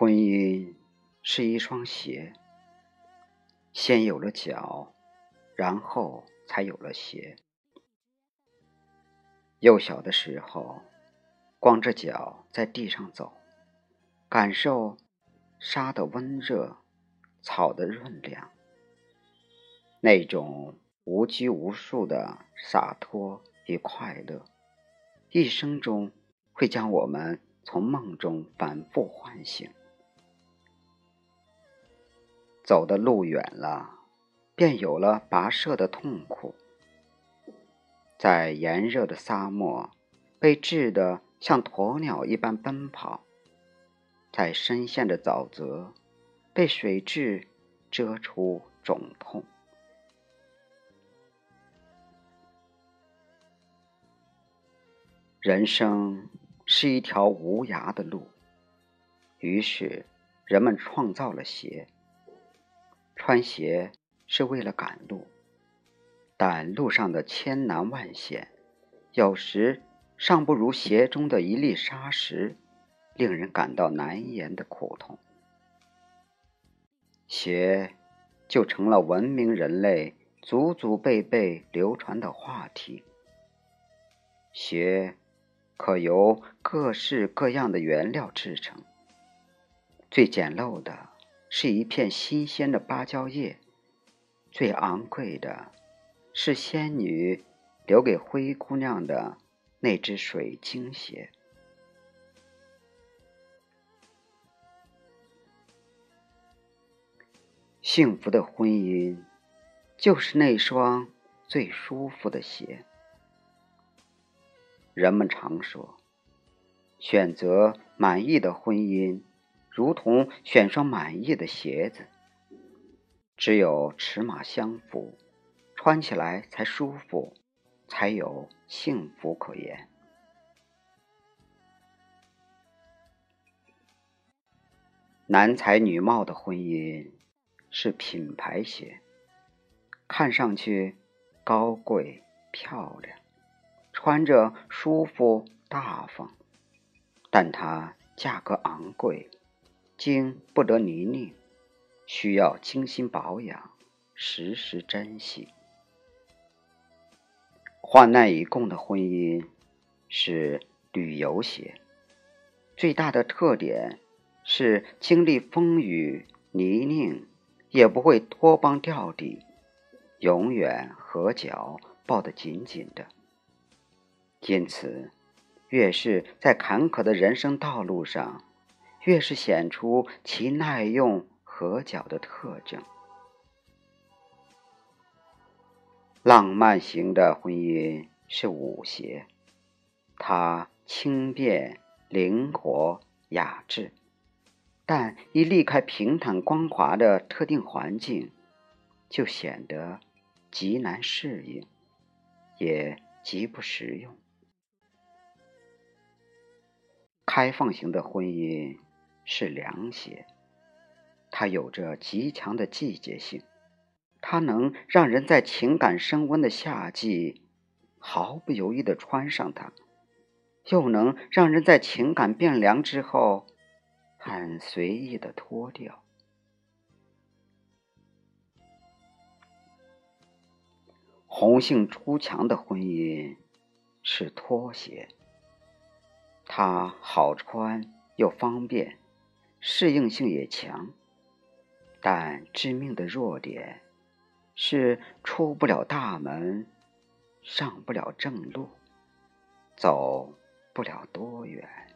婚姻是一双鞋，先有了脚，然后才有了鞋。幼小的时候，光着脚在地上走，感受沙的温热，草的润凉，那种无拘无束的洒脱与快乐，一生中会将我们从梦中反复唤醒。走的路远了，便有了跋涉的痛苦。在炎热的沙漠，被炙得像鸵鸟一般奔跑；在深陷的沼泽，被水蛭蛰出肿痛。人生是一条无涯的路，于是人们创造了鞋。穿鞋是为了赶路，但路上的千难万险，有时尚不如鞋中的一粒沙石，令人感到难言的苦痛。鞋就成了文明人类祖祖辈辈流传的话题。鞋可由各式各样的原料制成，最简陋的。是一片新鲜的芭蕉叶，最昂贵的，是仙女留给灰姑娘的那只水晶鞋。幸福的婚姻，就是那双最舒服的鞋。人们常说，选择满意的婚姻。如同选双满意的鞋子，只有尺码相符，穿起来才舒服，才有幸福可言。男才女貌的婚姻是品牌鞋，看上去高贵漂亮，穿着舒服大方，但它价格昂贵。经不得泥泞，需要精心保养，时时珍惜。患难与共的婚姻是旅游鞋，最大的特点是经历风雨泥泞也不会脱帮掉底，永远合脚抱得紧紧的。因此，越是在坎坷的人生道路上。越是显出其耐用合脚的特征。浪漫型的婚姻是舞鞋，它轻便、灵活、雅致，但一离开平坦光滑的特定环境，就显得极难适应，也极不实用。开放型的婚姻。是凉鞋，它有着极强的季节性，它能让人在情感升温的夏季毫不犹豫地穿上它，又能让人在情感变凉之后很随意地脱掉。红杏出墙的婚姻是拖鞋，它好穿又方便。适应性也强，但致命的弱点是出不了大门，上不了正路，走不了多远。